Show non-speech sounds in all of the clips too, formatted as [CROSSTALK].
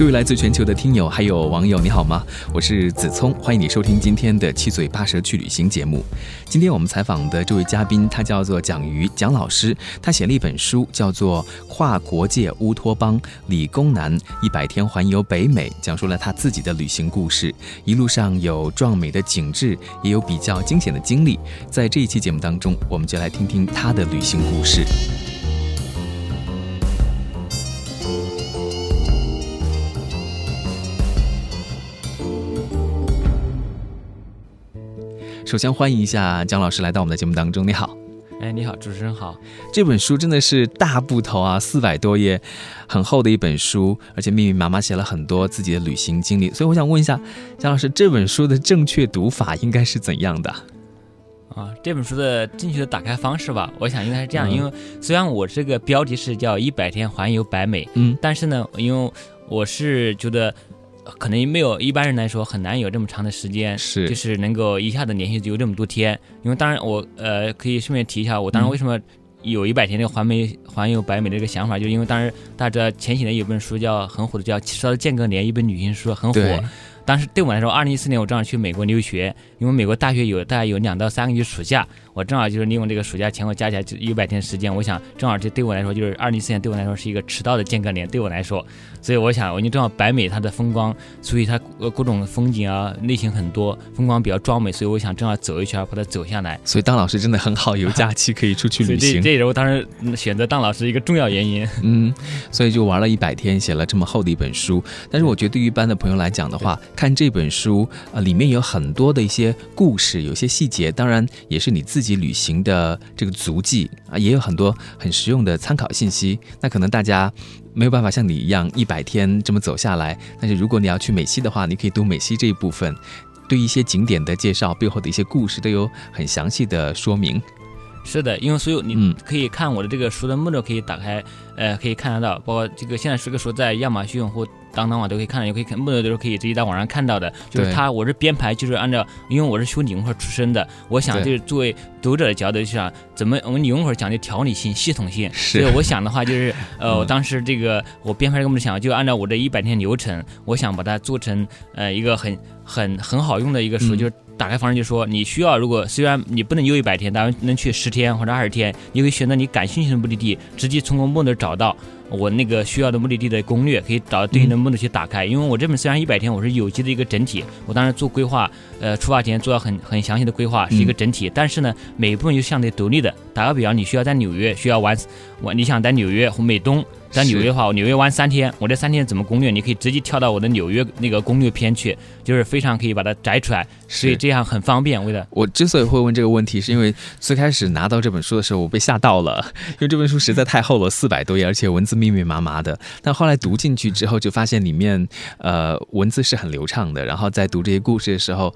各位来自全球的听友还有网友，你好吗？我是子聪，欢迎你收听今天的七嘴八舌去旅行节目。今天我们采访的这位嘉宾，他叫做蒋瑜蒋老师，他写了一本书，叫做《跨国界乌托邦：理工男一百天环游北美》，讲述了他自己的旅行故事。一路上有壮美的景致，也有比较惊险的经历。在这一期节目当中，我们就来听听他的旅行故事。首先欢迎一下姜老师来到我们的节目当中，你好。哎，你好，主持人好。这本书真的是大部头啊，四百多页，很厚的一本书，而且密密麻麻写了很多自己的旅行经历。所以我想问一下姜老师，这本书的正确读法应该是怎样的？啊，这本书的正确的打开方式吧，我想应该是这样。因为虽然我这个标题是叫一百天环游北美，嗯，但是呢，因为我是觉得。可能没有一般人来说很难有这么长的时间，是就是能够一下子连续有这么多天。因为当然我呃可以顺便提一下，我当时为什么有一百天这个环美环游百美的这个想法，就是因为当时大家知道前几年有本书叫很火的叫《七十的间隔年》，一本旅行书很火。当时对我来说，二零一四年我正好去美国留学，因为美国大学有大概有两到三个月暑假，我正好就是利用这个暑假前后加起来就一百天时间，我想正好这对我来说就是二零一四年对我来说是一个迟到的间隔年，对我来说，所以我想我就正好白美它的风光，所以它各种风景啊类型很多，风光比较壮美，所以我想正好走一圈把它走下来。所以当老师真的很好，有假期可以出去旅行。[LAUGHS] 这也是我当时选择当老师一个重要原因。[LAUGHS] 嗯，所以就玩了一百天，写了这么厚的一本书。但是我觉得对于一般的朋友来讲的话，看这本书。书啊，里面有很多的一些故事，有些细节，当然也是你自己旅行的这个足迹啊，也有很多很实用的参考信息。那可能大家没有办法像你一样一百天这么走下来，但是如果你要去美西的话，你可以读美西这一部分，对一些景点的介绍背后的一些故事都有很详细的说明。是的，因为所有你可以看我的这个书的目录可以打开，呃，可以看得到，包括这个现在这个书在亚马逊或当当网都可以看到，也可以看目录都是可以直接在网上看到的。就是它，我是编排，就是按照，因为我是学理工科出身的，我想就是作为读者的角度，去想怎么我们理工科讲究条理性、系统性，所以我想的话就是，呃，[LAUGHS] 我当时这个我编排这个目录想，就按照我这一百天流程，我想把它做成呃一个很很很好用的一个书，就是。打开方式就说，你需要如果虽然你不能游一百天，但能去十天或者二十天，你可以选择你感兴趣的目的地，直接从目录找到我那个需要的目的地的攻略，可以找到对应的目录去打开。因为我这本虽然一百天，我是有机的一个整体，我当时做规划，呃，出发前做了很很详细的规划，是一个整体。但是呢，每一部分又相对独立的。打个比方，你需要在纽约需要玩，玩你想在纽约或美东。在纽约的话，我纽约玩三天，我这三天怎么攻略？你可以直接跳到我的纽约那个攻略片去，就是非常可以把它摘出来，所以这样很方便。为了我之所以会问这个问题，是因为最开始拿到这本书的时候，我被吓到了，因为这本书实在太厚了，[LAUGHS] 四百多页，而且文字密密麻麻的。但后来读进去之后，就发现里面呃文字是很流畅的，然后在读这些故事的时候。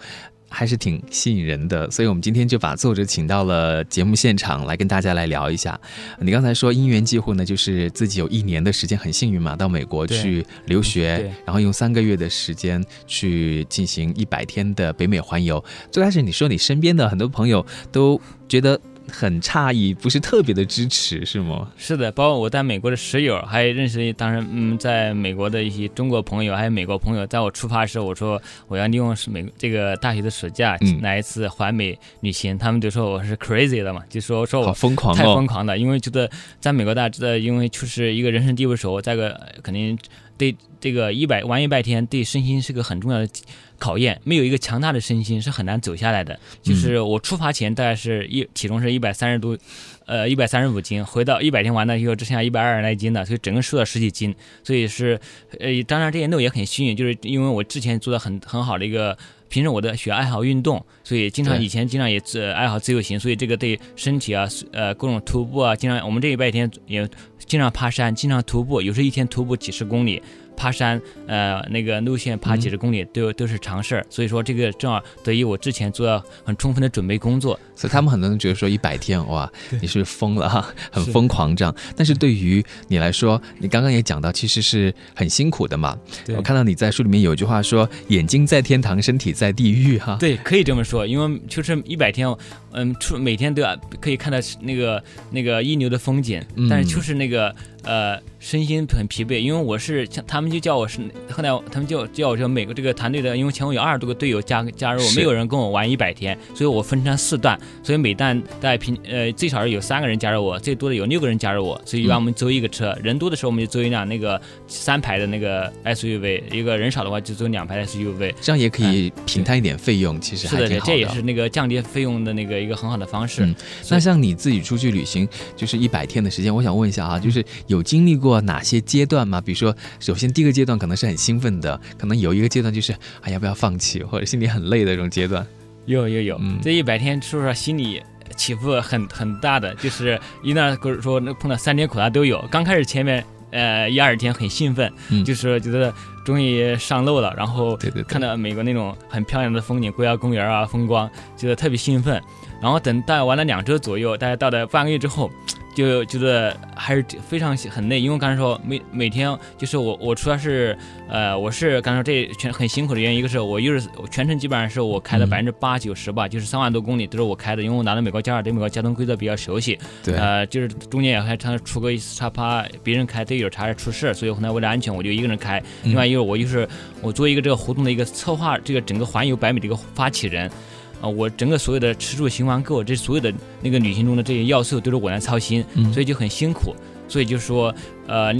还是挺吸引人的，所以我们今天就把作者请到了节目现场来跟大家来聊一下。你刚才说因缘际会呢，就是自己有一年的时间很幸运嘛，到美国去留学，然后用三个月的时间去进行一百天的北美环游。最开始你说你身边的很多朋友都觉得。很诧异，不是特别的支持，是吗？是的，包括我在美国的室友，还认识当时嗯，在美国的一些中国朋友，还有美国朋友，在我出发的时候，我说我要利用美这个大学的暑假来一次环美旅行，他们就说我是 crazy 的嘛，就说说我疯狂，太 [LAUGHS] 疯狂的，因为觉得在美国大家知道，因为就是一个人生地不熟，再个肯定对这个一百玩一百天对身心是个很重要的。考验没有一个强大的身心是很难走下来的。就是我出发前大概是一体重是一百三十多，呃一百三十五斤，回到一百天完了以后只剩下一百二十来斤的，所以整个瘦了十几斤。所以是，呃当然这些肉也很幸运，就是因为我之前做的很很好的一个，平时我的学爱好运动，所以经常以前经常也自爱好自由行，所以这个对身体啊呃各种徒步啊，经常我们这一百天也经常爬山，经常徒步，有时一天徒步几十公里。爬山，呃，那个路线爬几十公里都都是常事儿。所以说这个正好得益于我之前做了很充分的准备工作。所以他们很多人觉得说一百天哇，你是疯了哈，[LAUGHS] 很疯狂这样。但是对于你来说，你刚刚也讲到，其实是很辛苦的嘛。我看到你在书里面有一句话说：“眼睛在天堂，身体在地狱。”哈，对，可以这么说，因为就是一百天，嗯，出每天都要可以看到那个那个一流的风景，但是就是那个。呃，身心很疲惫，因为我是他们就叫我是，后来他们就叫我说每个这个团队的，因为前后有二十多个队友加加入，没有人跟我玩一百天，所以我分成四段，所以每段大概平呃最少是有三个人加入我，最多的有六个人加入我，所以一般我们租一个车，人多的时候我们就租一辆那个三排的那个 SUV，一个人少的话就租两排 SUV，这样也可以平摊一点费用，其实还是的，这也是那个降低费用的那个一个很好的方式。那像你自己出去旅行就是一百天的时间，我想问一下啊，就是有经历。过哪些阶段吗？比如说，首先第一个阶段可能是很兴奋的，可能有一个阶段就是啊要不要放弃，或者心里很累的这种阶段。有有有，这一百天说实话心里起伏很很大的，就是一旦说那碰到三天苦难都有。刚开始前面呃一二天很兴奋，就是觉得终于上路了，然后看到美国那种很漂亮的风景，国家公园啊风光，觉得特别兴奋。然后等待完了两周左右，大概到了半个月之后。就觉得还是非常很累，因为刚才说每每天就是我我除了是呃我是刚才说这全很辛苦的原因，一个是我又是全程基本上是我开的百分之八九十吧，就是三万多公里都是我开的，因为我拿到美国驾照，对美国交通规则比较熟悉。对。呃，就是中间也还常出过一次差，趴别人开队友差点出事，所以后来为了安全，我就一个人开。另外一个我就是我作为一个这个活动的一个策划，这个整个环游百米的一个发起人。啊，我整个所有的吃住行玩购，这所有的那个旅行中的这些要素都是我来操心，所以就很辛苦。所以就说，呃，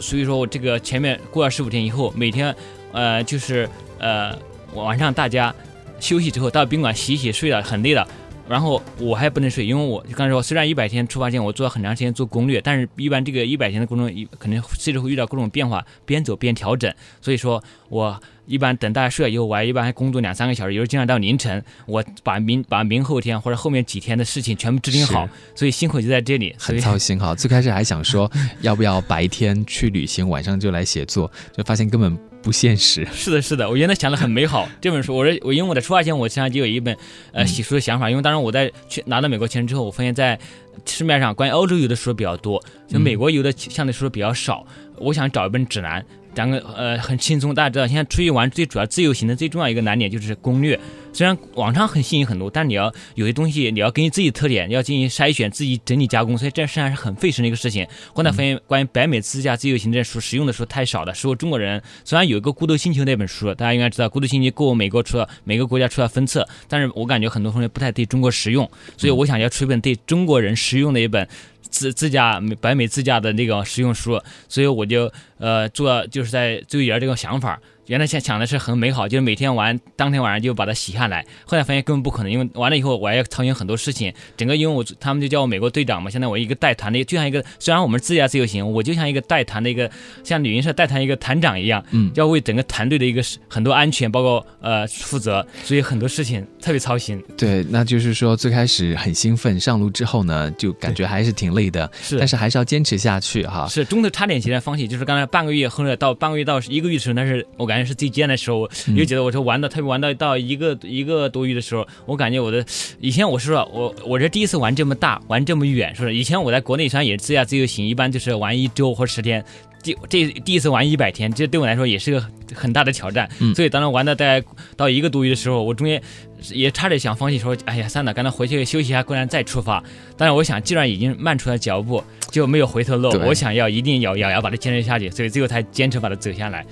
所以说我这个前面过了十五天以后，每天，呃，就是呃晚上大家休息之后到宾馆洗洗睡了，很累了。然后我还不能睡，因为我刚才说，虽然一百天出发前我做了很长时间做攻略，但是一般这个一百天的过程一肯定随时会遇到各种变化，边走边调整。所以说我一般等大家睡了以后，我还一般还工作两三个小时，有时候经常到凌晨，我把明把明后天或者后面几天的事情全部制定好。所以辛苦就在这里，很操心哈。最开始还想说 [LAUGHS] 要不要白天去旅行，晚上就来写作，就发现根本。不现实，是的，是的，我原来想的很美好。[LAUGHS] 这本书，我说我因为我在出发前，我实际上就有一本呃洗书的想法。因为当时我在去拿到美国签证之后，我发现，在市面上关于欧洲游的书比较多，就美国游的相对书比较少。我想找一本指南。讲个呃很轻松，大家知道现在出去玩最主要自由行的最重要一个难点就是攻略。虽然网上很吸引很多，但你要有些东西你要根据自己的特点要进行筛选，自己整理加工，所以这实际上是很费神的一个事情。后来发现关于北美自驾自由行这书实用的书太少了，是我中国人虽然有一个孤独星球那本书，大家应该知道孤独星球过美国出了每个国家出了分册，但是我感觉很多同学不太对中国实用，所以我想要出一本对中国人实用的一本。自自驾北美自驾的那个实用书，所以我就呃做就是在最远这个想法。原来想想的是很美好，就是每天玩，当天晚上就把它洗下来。后来发现根本不可能，因为完了以后我还要操心很多事情。整个因为我他们就叫我美国队长嘛，现在我一个带团的，就像一个虽然我们自驾自由行，我就像一个带团的一个像旅行社带团一个团长一样，嗯，要为整个团队的一个很多安全包括呃负责，所以很多事情特别操心。对，那就是说最开始很兴奋，上路之后呢，就感觉还是挺累的，是，但是还是要坚持下去哈。是，中途差点起来放弃，就是刚才半个月后来到半个月到一个月的时候，那是我感觉是最艰难的时候。我又觉得，我说玩的特别玩到到一个一个多月的时候，我感觉我的以前我是说，我我这第一次玩这么大，玩这么远，是不是？以前我在国内虽然也是自驾自由行，一般就是玩一周或十天。第这第一次玩一百天，这对我来说也是个很大的挑战。所以当时玩到大概到一个多月的时候，我中间也差点想放弃，说：“哎呀，算了，赶紧回去休息一下，过两天再出发。”但是我想，既然已经迈出了脚步，就没有回头路。我想要一定咬咬牙把它坚持下去，所以最后才坚持把它走下来。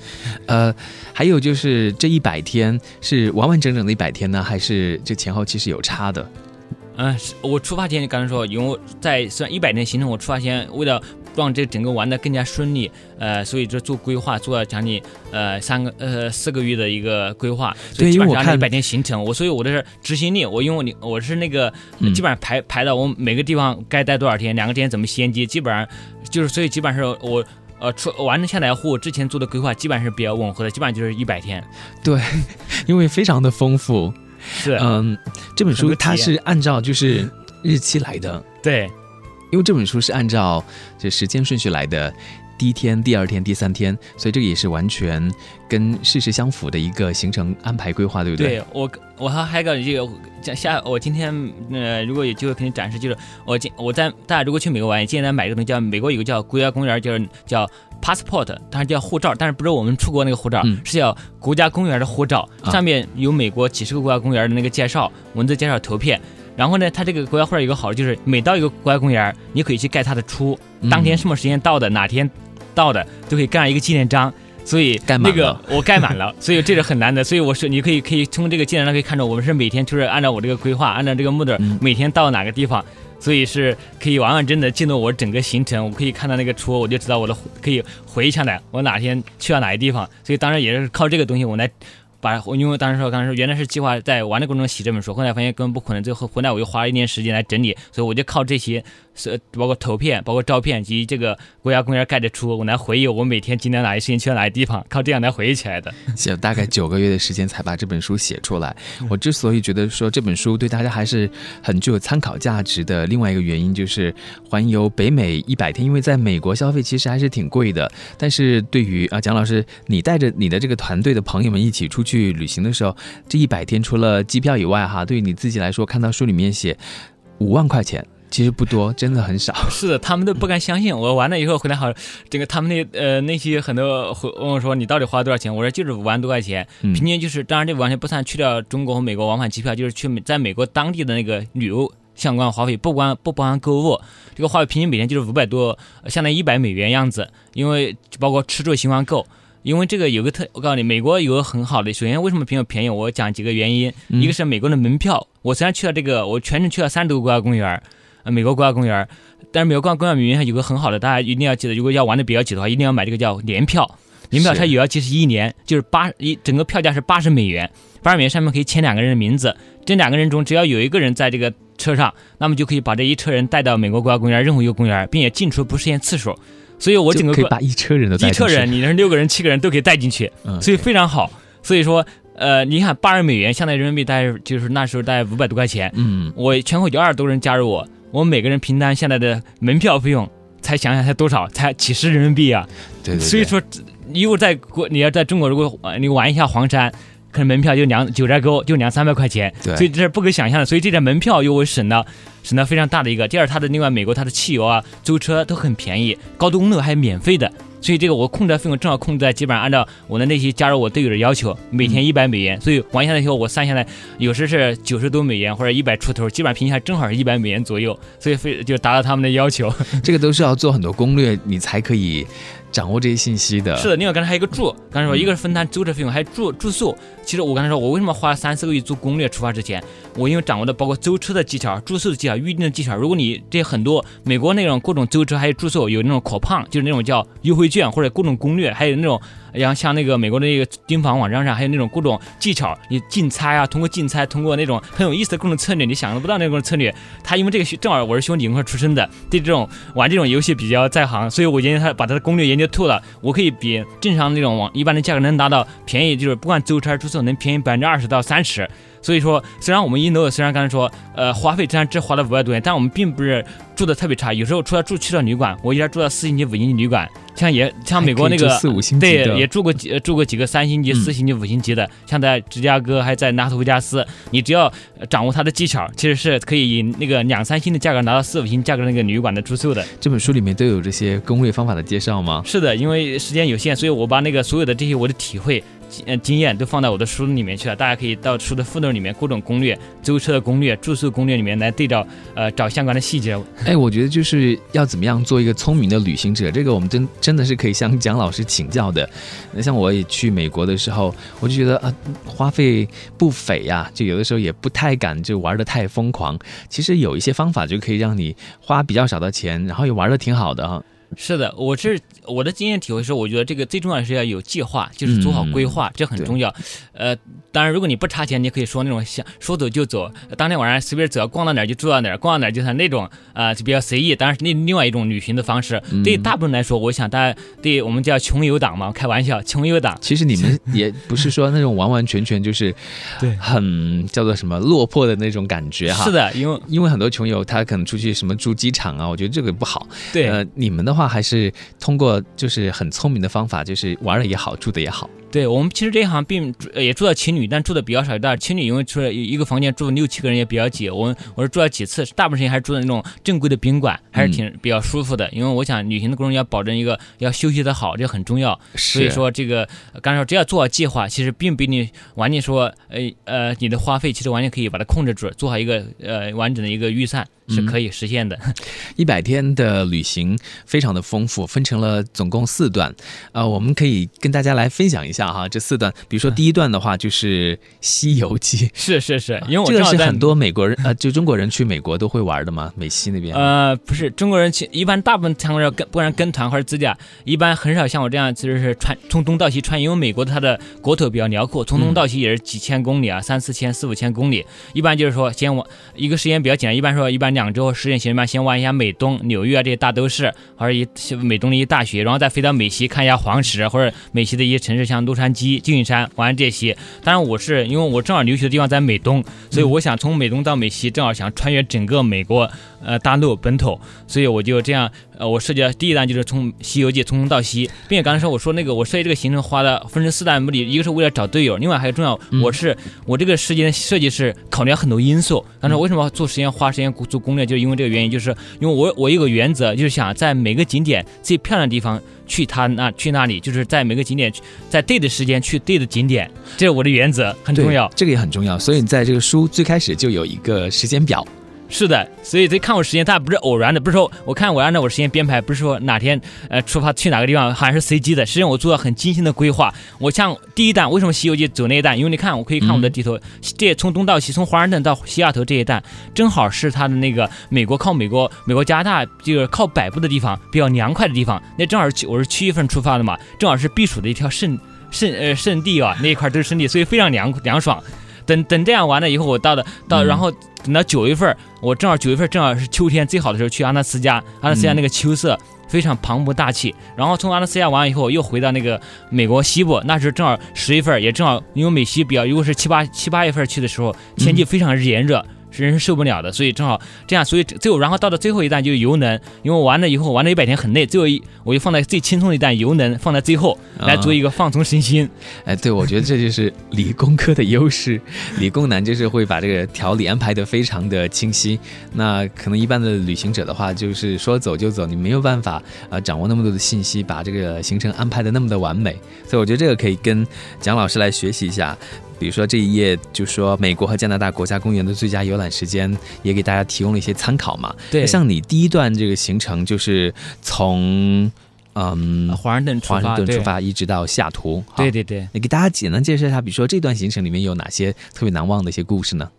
呃，还有就是这一百天是完完整整的一百天呢，还是这前后其实有差的？嗯，我出发前就刚才说，因为在算一百天行程，我出发前为了。让这整个玩的更加顺利，呃，所以就做规划，做了将近呃三个呃四个月的一个规划，所以基本上一百天行程，我所以我的是执行力，我因为你我是那个基本上排排到我每个地方该待多少天，两个天怎么衔接，基本上就是所以基本上是我呃出完成下来和我之前做的规划基本上是比较吻合的，基本上就是一百天。对，[LAUGHS] 因为非常的丰富。是，嗯，这本书它是按照就是日期来的。对。因为这本书是按照这时间顺序来的。第一天、第二天、第三天，所以这个也是完全跟事实相符的一个行程安排规划，对不对？对我，我还还个这个下，我今天呃，如果有机会给你展示，就是我今我在大家如果去美国玩，建议大家买一个东西，叫美国有个叫国家公园，就是叫 passport，当然叫护照，但是不是我们出国那个护照，是叫国家公园的护照，上面有美国几十个国家公园的那个介绍，文字介绍图片。然后呢，它这个国家护照有个好处，就是每到一个国家公园，你可以去盖它的戳，当天什么时间到的，哪天。到的都可以盖上一个纪念章，所以那个我盖满了，所以这是很难的。所以我说你可以可以从这个纪念章可以看出，我们是每天就是按照我这个规划，按照这个目的，每天到哪个地方，所以是可以完完整整记录我整个行程。我可以看到那个戳，我就知道我的可以回忆下来我哪天去了哪些地方。所以当然也是靠这个东西我来。把，因为当时说，刚才说原来是计划在玩的过程中写这本书，后来发现根本不可能，最后回来我又花了一年时间来整理，所以我就靠这些，是包括图片、包括照片及这个国家公园盖的书，我来回忆我每天今天哪些时间去了哪些地方，靠这样来回忆起来的。写了大概九个月的时间才把这本书写出来。我之所以觉得说这本书对大家还是很具有参考价值的，另外一个原因就是环游北美一百天，因为在美国消费其实还是挺贵的，但是对于啊蒋老师，你带着你的这个团队的朋友们一起出去。去旅行的时候，这一百天除了机票以外，哈，对于你自己来说，看到书里面写五万块钱，其实不多，真的很少。[LAUGHS] 是的，他们都不敢相信。我完了以后回来，好，这个他们那呃那些很多问我说你到底花了多少钱？我说就是五万多块钱，平均就是，当然这完全不算去掉中国和美国往返机票，就是去在美国当地的那个旅游相关花费，不光不包含购物，这个花费平均每天就是五百多，相当于一百美元样子，因为包括吃住行玩购。因为这个有个特，我告诉你，美国有个很好的。首先，为什么比较便宜？我讲几个原因。一个是美国的门票，我虽然去了这个，我全程去了三十多个国家公园呃，美国国家公园但是美国国家公园里面有个很好的，大家一定要记得，如果要玩的比较久的话，一定要买这个叫年票。年票它有效期是一年，就是八一整个票价是八十美元，八十美元上面可以签两个人的名字，这两个人中只要有一个人在这个车上，那么就可以把这一车人带到美国国家公园任何一个公园，并且进出不限次数。所以，我整个可以把一车人都带一车人，你那六个人、七个人都可以带进去，所以非常好。所以说，呃，你看八十美元，相当于人民币大概就是那时候大概五百多块钱。嗯，我全国有二十多人加入我，我每个人平摊现在的门票费用，才想想才多少，才几十人民币啊。对对。所以说，如果在国，你要在中国，如果你玩一下黄山。可能门票就两九寨沟就两三百块钱，所以这是不可想象的。所以这点门票又会省了，省了非常大的一个。第二，它的另外美国它的汽油啊、租车都很便宜，高速公路还免费的。所以这个我控制的费用正好控制在基本上按照我的那些加入我队友的要求，每天一百美元。所以玩下来以后，我算下来有时是九十多美元或者一百出头，基本上平均下正好是一百美元左右。所以非就达到他们的要求。[LAUGHS] 这个都是要做很多攻略，你才可以。掌握这些信息的是的，另外刚才还有一个住，刚才说一个是分摊租车费用，还有住住宿。其实我刚才说，我为什么花了三四个月做攻略？出发之前，我因为掌握的包括租车的技巧、住宿的技巧、预订的技巧。如果你这很多美国那种各种租车还有住宿有那种可胖，就是那种叫优惠券或者各种攻略，还有那种。然后像那个美国的那个盯房网站上，还有那种各种技巧，你竞猜啊，通过竞猜，通过那种很有意思的各种策略，你想象不到那种策略。他因为这个正好我是学理工科出身的，对这种玩这种游戏比较在行，所以我研究他把他的攻略研究透了，我可以比正常那种网一般的价格能达到便宜，就是不管租车住宿能便宜百分之二十到三十。所以说，虽然我们一楼虽然刚才说，呃，花费虽然只花了五百多元，但我们并不是住的特别差，有时候出来住汽车旅馆，我一直住到四星级、五星级旅馆。像也像美国那个四五星级对，也住过几住过几个三星级、四星级、五星级的，像在芝加哥还在拉斯维加斯，你只要掌握它的技巧，其实是可以以那个两三星的价格拿到四五星价格那个旅馆的住宿的。这本书里面都有这些攻略方法的介绍吗？是的，因为时间有限，所以我把那个所有的这些我的体会。经经验都放到我的书里面去了，大家可以到书的附录里面各种攻略、租车的攻略、住宿攻略里面来对照，呃，找相关的细节。哎，我觉得就是要怎么样做一个聪明的旅行者，这个我们真真的是可以向蒋老师请教的。那像我也去美国的时候，我就觉得啊，花费不菲呀，就有的时候也不太敢就玩的太疯狂。其实有一些方法就可以让你花比较少的钱，然后也玩的挺好的哈。是的，我是我的经验体会是，我觉得这个最重要的是要有计划，就是做好规划，这很重要。呃，当然，如果你不差钱，你可以说那种想说走就走，当天晚上随便走，逛到哪儿就住到哪儿，逛到哪儿就算那种啊，就比较随意。当然是另另外一种旅行的方式。对大部分人来说，我想大家对我们叫穷游党嘛，开玩笑，穷游党。其实你们 [LAUGHS] 也不是说那种完完全全就是 [LAUGHS] 对很叫做什么落魄的那种感觉哈。是的，因为因为很多穷游他可能出去什么住机场啊，我觉得这个不好。对，呃，你们的话还是通过就是很聪明的方法，就是玩的也好，住的也好。对我们其实这一行并也住到情侣，但住的比较少。但情侣因为住了一个房间住六七个人也比较挤。我我是住了几次，大部分时间还是住的那种正规的宾馆，还是挺比较舒服的。因为我想旅行的过程要保证一个要休息的好，这很重要。所以说这个刚才说只要做好计划，其实并不一定完全说呃呃你的花费其实完全可以把它控制住，做好一个呃完整的一个预算。是可以实现的，一百天的旅行非常的丰富，分成了总共四段，呃，我们可以跟大家来分享一下哈，这四段，比如说第一段的话就是《西游记 [LAUGHS]》，是是是，因为我这个是很多美国人呃，就中国人去美国都会玩的嘛，美西那边。呃，不是中国人去，一般大部分参观者跟不然跟团或者自驾，一般很少像我这样，其实是穿从东到西穿，因为美国它的国土比较辽阔，从东到西也是几千公里啊，三四千、四五千公里，一般就是说先往一个时间比较简单，一般说一般。两周时间，行人们先玩一下美东、纽约啊这些大都市，或者一美东的一些大学，然后再飞到美西看一下黄石，或者美西的一些城市，像洛杉矶、旧金山玩这些。当然，我是因为我正好留学的地方在美东，所以我想从美东到美西，正好想穿越整个美国。呃，大陆本土，所以我就这样，呃，我设计的第一单就是从《西游记》从东到西，并且刚才说我说那个我设计这个行程花的分成四大目的，一个是为了找队友，另外还有重要，我是我这个时间设计是考虑了很多因素。刚才为什么做时间花时间做攻略，就是因为这个原因，就是因为我我有个原则，就是想在每个景点最漂亮的地方去他那去那里，就是在每个景点在对的时间去对的景点，这是我的原则，很重要，这个也很重要。所以你在这个书最开始就有一个时间表。是的，所以这看我时间，它也不是偶然的，不是说我看我按照我时间编排，不是说哪天呃出发去哪个地方，好像是随机的。实际上我做了很精心的规划。我像第一弹，为什么《西游记》走那一弹？因为你看，我可以看我的地图，这从东到西，从华盛顿到西雅图这一弹，正好是它的那个美国靠美国、美国加拿大就是靠北部的地方比较凉快的地方。那正好是我是七月份出发的嘛，正好是避暑的一条圣圣呃圣地啊，那一块都是圣地，所以非常凉凉爽。等等这样完了以后，我到的到，然后等到九月份，我正好九月份正好是秋天最好的时候去阿拉斯加，阿拉斯加那个秋色非常磅礴大气。然后从阿拉斯加完了以后，又回到那个美国西部，那时候正好十月份，也正好因为美西比较，如果是七八七八月份去的时候，天气非常炎热。人是受不了的，所以正好这样，所以最后然后到了最后一弹就是游能，因为完了以后玩了一百天很累，最后一我就放在最轻松的一弹游能放在最后来做一个放松身心。哎，对，我觉得这就是理工科的优势，理工男就是会把这个条理安排的非常的清晰。那可能一般的旅行者的话，就是说走就走，你没有办法啊掌握那么多的信息，把这个行程安排的那么的完美。所以我觉得这个可以跟蒋老师来学习一下。比如说这一页就说美国和加拿大国家公园的最佳游览时间，也给大家提供了一些参考嘛。对，像你第一段这个行程就是从嗯华盛顿华盛顿出发，一直到西雅图。对对对，你给大家简单介绍一下，比如说这段行程里面有哪些特别难忘的一些故事呢？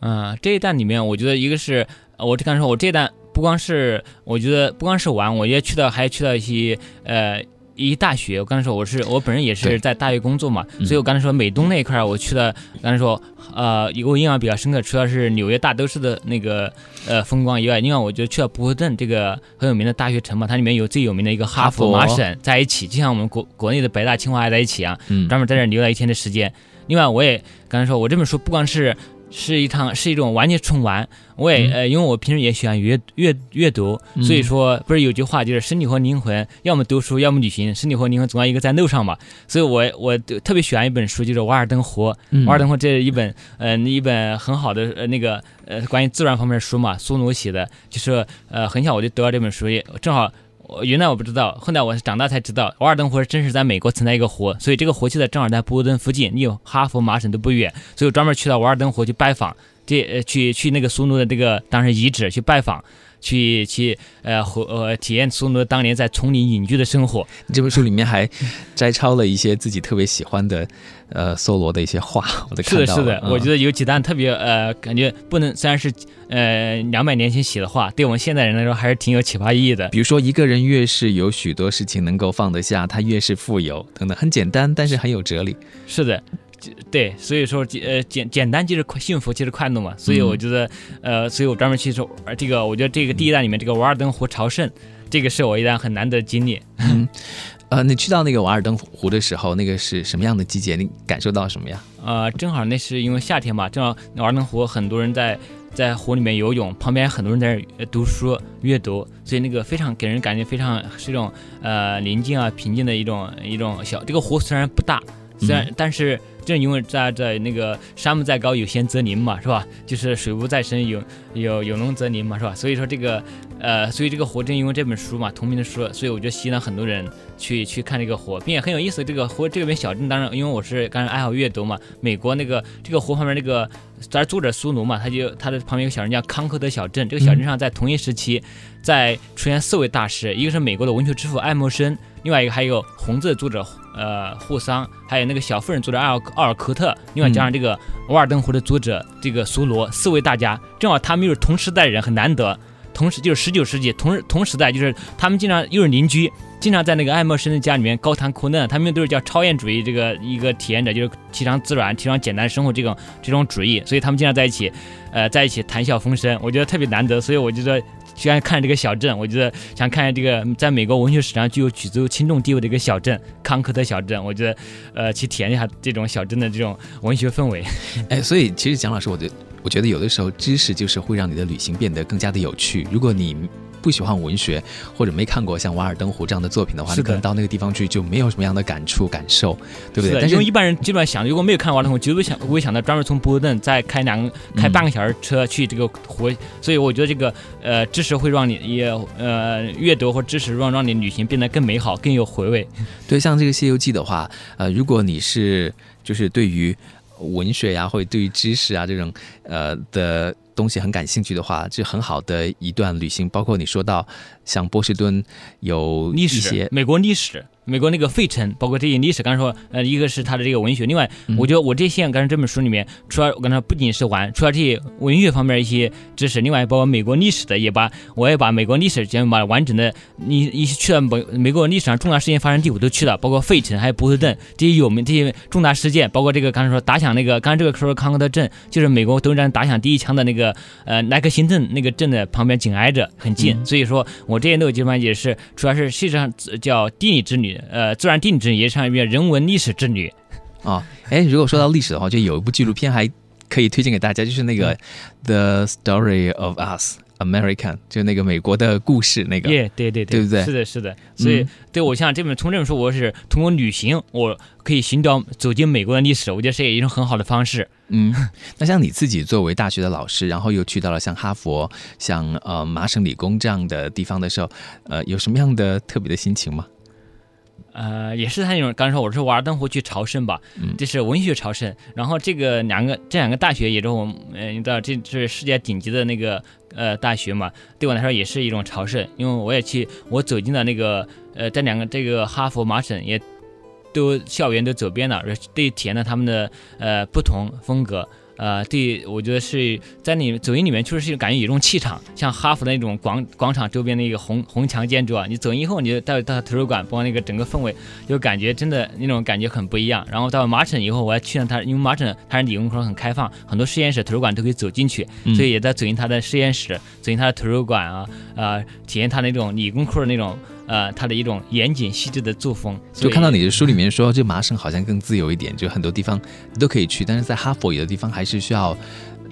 嗯，这一段里面，我觉得一个是我这刚才说，我这一段不光是我觉得不光是玩，我也去到还去到一些呃。一大学，我刚才说我是我本人也是在大学工作嘛，所以我刚才说美东那一块儿我去了，刚才说呃，我印象比较深刻，除了是纽约大都市的那个呃风光以外，另外我觉得去了波士顿这个很有名的大学城嘛，它里面有最有名的一个哈佛麻省在一起，就像我们国国内的北大清华还在一起啊，专门在这留了一天的时间。另外我也刚才说我这本书不光是。是一趟是一种完全纯玩，我也呃，因为我平时也喜欢阅阅阅读，所以说不是有句话就是身体和灵魂，要么读书，要么旅行，身体和灵魂总要一个在路上嘛。所以我我特别喜欢一本书，就是《瓦尔登湖》。瓦尔登湖这一本呃一本很好的呃那个呃关于自然方面的书嘛，苏努写的，就是呃很小我就得到这本书，也正好。我原来我不知道，后来我长大才知道，瓦尔登湖真是在美国存在一个湖，所以这个湖就在正好在波士顿附近，离哈佛、麻省都不远，所以我专门去到瓦尔登湖去拜访，这呃去去那个苏努的这个当时遗址去拜访，去去呃和呃体验苏罗当年在丛林隐居的生活。这本书里面还摘抄了一些自己特别喜欢的呃梭罗的一些话，我都看到了。是的，是的，我觉得有几段特别呃，感觉不能虽然是呃两百年前写的话，对我们现代人来说还是挺有启发意义的。比如说，一个人越是有许多事情能够放得下，他越是富有等等，很简单，但是很有哲理。是的。对，所以说简呃简简单就是快幸福就是快乐嘛，所以我觉得呃，所以我专门去说这个，我觉得这个第一弹里面这个瓦尔登湖朝圣，这个是我一段很难得的经历。[LAUGHS] 嗯，呃，你去到那个瓦尔登湖的时候，那个是什么样的季节？你感受到什么呀？呃，正好那是因为夏天嘛，正好瓦尔登湖很多人在在湖里面游泳，旁边很多人在读书阅读，所以那个非常给人感觉非常是一种呃宁静啊平静的一种一种小。这个湖虽然不大，虽然但是。正因为在在那个山不在高有仙则灵嘛，是吧？就是水不在深有有有龙则灵嘛，是吧？所以说这个呃，所以这个湖正因为这本书嘛，同名的书，所以我就吸引了很多人去去看这个湖，并且很有意思。这个湖这边小镇，当然因为我是刚才爱好阅读嘛，美国那个这个湖旁边那个，咱作者苏奴嘛，他就他的旁边有个小镇叫康科德小镇，这个小镇上在同一时期在出现四位大师，一个是美国的文学之父爱默生。另外一个还有红字作者呃霍桑，还有那个小妇人作者奥尔奥尔科特，另外加上这个瓦尔登湖的作者这个苏罗，四位大家正好他们又是同时代人，很难得。同时就是十九世纪同同时代，就是他们经常又是邻居，经常在那个爱默生的家里面高谈阔论。他们都是叫超验主义这个一个体验者，就是提倡自然、提倡简单生活这种这种主义，所以他们经常在一起，呃，在一起谈笑风生，我觉得特别难得。所以我觉得。喜欢看这个小镇，我觉得想看这个在美国文学史上具有举足轻重地位的一个小镇——康科特小镇。我觉得，呃，去体验一下这种小镇的这种文学氛围。[LAUGHS] 哎，所以其实蒋老师，我觉我觉得有的时候知识就是会让你的旅行变得更加的有趣。如果你不喜欢文学，或者没看过像《瓦尔登湖》这样的作品的话，你可能到那个地方去就没有什么样的感触感受，对不对？但是因为一般人基本上想，如果没有看《瓦尔登湖》，绝对想不会想到专门从波士顿再开两个开半个小时车去这个湖。所以我觉得这个呃知识会让你也呃阅读或知识让让你旅行变得更美好、[LAUGHS] 更有回味。对，像这个《西游记》的话，呃，如果你是就是对于文学呀，或者对于知识啊这种呃的。东西很感兴趣的话，这很好的一段旅行。包括你说到像波士顿有历史，美国历史。美国那个费城，包括这些历史，刚才说，呃，一个是他的这个文学，另外，我觉得我这些刚才这本书里面，除了我刚才不仅是玩，除了这些文学方面一些知识，另外包括美国历史的，也把我也把美国历史全把完整的，你一去了美美国历史上重大事件发生地我都去了，包括费城还有波士顿这些有名这些重大事件，包括这个刚才说打响那个，刚才这个说康科特镇，就是美国德国战打响第一枪的那个，呃，莱克辛顿那个镇的旁边紧挨着，很近，所以说我这些都有基本上也是，主要是实际上叫地理之旅。呃，自然地理也像一遍人文历史之旅啊。[LAUGHS] 哎，如果说到历史的话，就有一部纪录片还可以推荐给大家，就是那个《The Story of Us American》，就那个美国的故事那个。对对对对，对不对？是的，是的。所以，对我像这本从这本书，我是通过旅行，我可以寻找走进美国的历史，我觉得是一种很好的方式。嗯，[LAUGHS] 那像你自己作为大学的老师，然后又去到了像哈佛、像呃麻省理工这样的地方的时候，呃，有什么样的特别的心情吗？呃，也是他那种，刚才说我是瓦尔登湖去朝圣吧，这是文学朝圣。然后这个两个这两个大学也是我，们，呃，你知道这是世界顶级的那个呃大学嘛，对我来说也是一种朝圣，因为我也去，我走进了那个呃这两个这个哈佛、麻省也都校园都走遍了，对体验了他们的呃不同风格。呃，对，我觉得是在你走进里面，确实是感觉有一种气场，像哈佛的那种广广场周边的一个红红墙建筑啊。你走进以后，你就到到图书馆，包括那个整个氛围，就感觉真的那种感觉很不一样。然后到麻省以后，我还去了他，因为麻省它是理工科很开放，很多实验室、图书馆都可以走进去，所以也在走进他的实验室，走进他的图书馆啊，呃，体验他那种理工科的那种。呃，他的一种严谨细致的作风，就看到你的书里面说，这麻省好像更自由一点，就很多地方都可以去，但是在哈佛有的地方还是需要，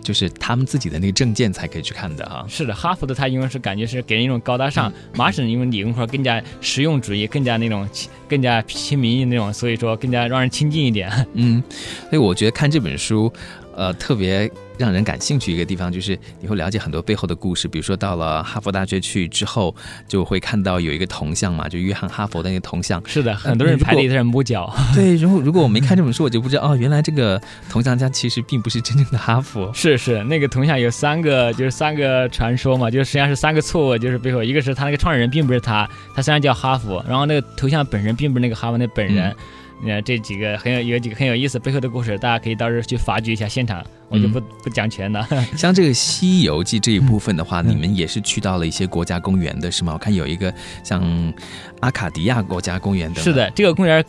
就是他们自己的那个证件才可以去看的啊。是的，哈佛的他因为是感觉是给人一种高大上，麻省因为理工科更加实用主义，[LAUGHS] 更加那种更加亲民那种，所以说更加让人亲近一点。嗯，所以我觉得看这本书。呃特别。让人感兴趣一个地方就是你会了解很多背后的故事，比如说到了哈佛大学去之后，就会看到有一个铜像嘛，就约翰哈佛的那个铜像。是的，很多人排队在摸脚。[LAUGHS] 对，如果如果我没看这本书，我就不知道哦，原来这个铜像家其实并不是真正的哈佛。是是，那个铜像有三个，就是三个传说嘛，就是实际上是三个错误，就是背后一个是他那个创始人并不是他，他虽然叫哈佛，然后那个头像本身并不是那个哈佛那本人。你看这几个很有有几个很有意思背后的故事，大家可以到时候去发掘一下现场，我就不不讲全了。[LAUGHS] 像这个《西游记》这一部分的话，你们也是去到了一些国家公园的是吗？我看有一个像阿卡迪亚国家公园的。是的，这个公园。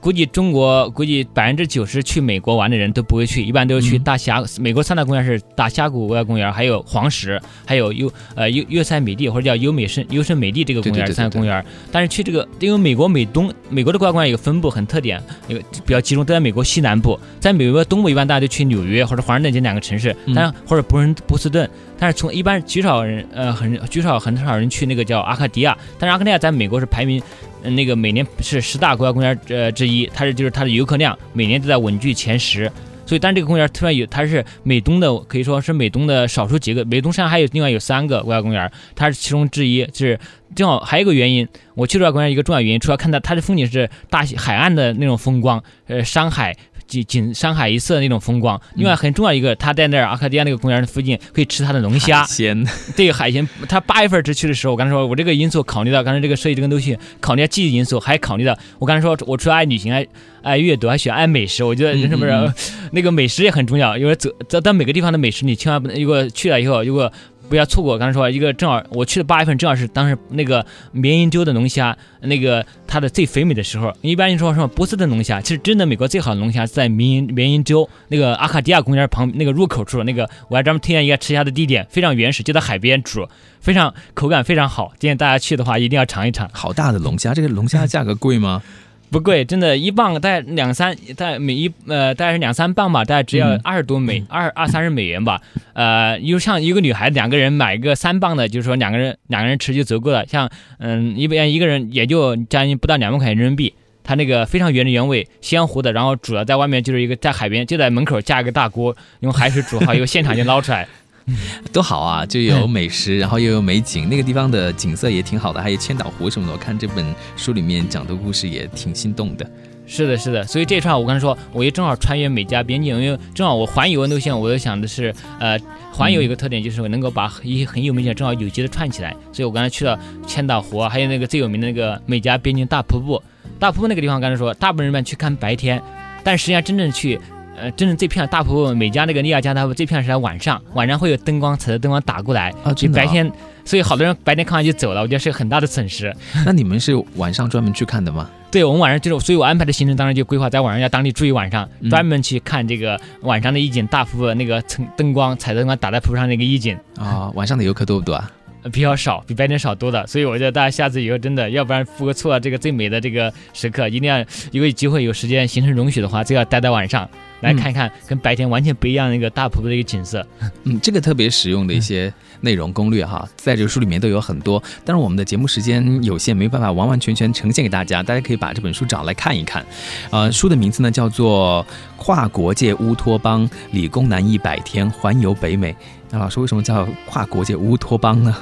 估计中国估计百分之九十去美国玩的人都不会去，一般都是去大峡。美国三大公园是大峡谷国家公园，还有黄石，还有优呃优优塞美地或者叫优美胜优胜美地这个公园三个公园。但是去这个，因为美国美东美国的国家公园有个分布很特点，一个比较集中都在美国西南部，在美国东部一般大家都去纽约或者华盛顿这两个城市，但或者波人波士顿。但是从一般极少人呃很极少很少人去那个叫阿卡迪亚，但是阿卡迪亚在美国是排名。那个每年是十大国家公园呃之一，它是就是它的游客量每年都在稳居前十，所以但这个公园突然有，它是美东的可以说是美东的少数几个，美东山还有另外有三个国家公园，它是其中之一，就是正好还有一个原因，我去这个公园一个重要原因，除了看到它的风景是大海岸的那种风光，呃山海。景景山海一色那种风光，另外很重要一个，他在那儿阿卡迪亚那个公园的附近可以吃他的龙虾。鲜，对海鲜。他八月份之去的时候，我刚才说，我这个因素考虑到刚才这个设计这个东西，考虑到季节因素，还考虑到我刚才说，我除了爱旅行，爱爱阅读，还喜欢爱美食。我觉得人生不是 [LAUGHS] 那个美食也很重要，因为走走到每个地方的美食，你千万不能如果去了以后，如果。不要错过，刚才说一个正好我去的八月份，正好是当时那个绵银洲的龙虾，那个它的最肥美的时候。一般你说什么波斯顿龙虾，其实真的美国最好的龙虾是在绵银绵银洲那个阿卡迪亚公园旁那个入口处，那个我还专门推荐一个吃虾的地点，非常原始，就在海边煮，非常口感非常好。建议大家去的话一定要尝一尝。好大的龙虾，这个龙虾价格贵吗？不贵，真的，一磅大概两三，大概每一呃，大概是两三磅吧，大概只要二十多美，二二三十美元吧。呃，又像一个女孩两个人买个三磅的，就是说两个人两个人吃就足够了。像嗯，一般一个人也就将近不到两万块钱人民币。它那个非常原汁原味，鲜活的，然后煮了在外面就是一个在海边就在门口架一个大锅，用海水煮好，[LAUGHS] 又现场就捞出来。[LAUGHS] 多好啊！就有美食，然后又有美景，那个地方的景色也挺好的，还有千岛湖什么的。我看这本书里面讲的故事也挺心动的。是的，是的。所以这串我刚才说，我也正好穿越美加边境，因为正好我环游路线，我就想的是，呃，环游一个特点就是能够把一些很有名的正好有机的串起来。所以我刚才去了千岛湖，还有那个最有名的那个美加边境大瀑布。大瀑布那个地方，刚才说，大部分人们去看白天，但实际上真正去。呃，真正这片大瀑布，每家那个利亚加大瀑布，这片是在晚上，晚上会有灯光，彩色灯光打过来。啊，就白天，所以好多人白天看完就走了，我觉得是很大的损失。[LAUGHS] 那你们是晚上专门去看的吗？对，我们晚上就是，所以我安排的行程当然就规划在晚上要当地住一晚上，专门去看这个晚上的夜景，大瀑布那个灯灯光，彩色灯光打在瀑布上那个夜景。啊，晚上的游客多不多啊？[LAUGHS] 比较少，比白天少多的，所以我觉得大家下次以后真的，要不然错错了这个最美的这个时刻，一定要如果有机会有时间，行程容许的话，就要待在晚上来看一看，跟白天完全不一样的一个大瀑布的一个景色。嗯，这个特别实用的一些内容攻略哈，在这个书里面都有很多。但是我们的节目时间有限，没办法完完全全呈现给大家，大家可以把这本书找来看一看。呃，书的名字呢叫做《跨国界乌托邦：理工男一百天环游北美》。那老师为什么叫跨国界乌托邦呢？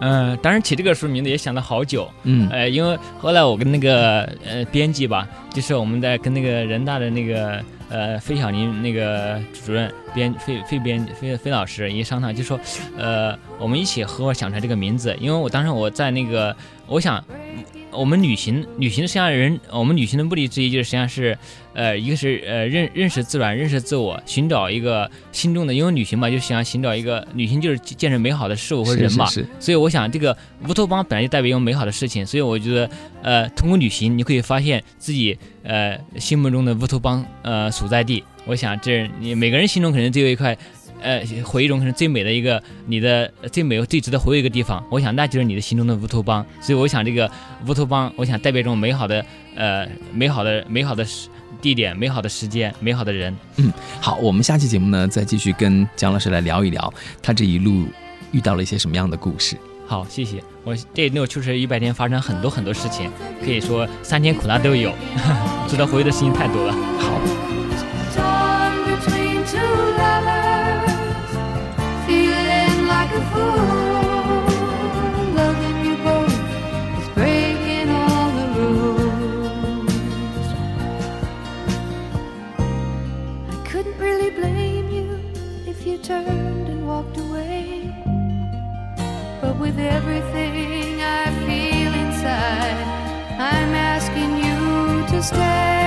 嗯，当然起这个书名字也想了好久，嗯，呃，因为后来我跟那个呃编辑吧，就是我们在跟那个人大的那个呃费小林那个主任编费费编费费老师一商量，就说，呃，我们一起合伙想出来这个名字，因为我当时我在那个，我想。我们旅行，旅行实际上人，我们旅行的目的之一就是实际上是，呃，一个是呃认认识自然，认识自我，寻找一个心中的，因为旅行嘛，就想寻找一个旅行就是见证美好的事物和人嘛，所以我想这个乌托邦本来就代表一个美好的事情，所以我觉得，呃，通过旅行你可以发现自己呃心目中的乌托邦呃所在地，我想这你每个人心中可能都有一块。呃，回忆中可能最美的一个，你的最美最值得回忆一个地方，我想那就是你的心中的乌托邦。所以我想这个乌托邦，我想代表一种美好的，呃，美好的美好的时地点，美好的时间，美好的人。嗯，好，我们下期节目呢，再继续跟姜老师来聊一聊他这一路遇到了一些什么样的故事。好，谢谢。我这一路确实一百天发生很多很多事情，可以说三天苦辣都有，[LAUGHS] 值得回忆的事情太多了。好。everything I feel inside. I'm asking you to stay.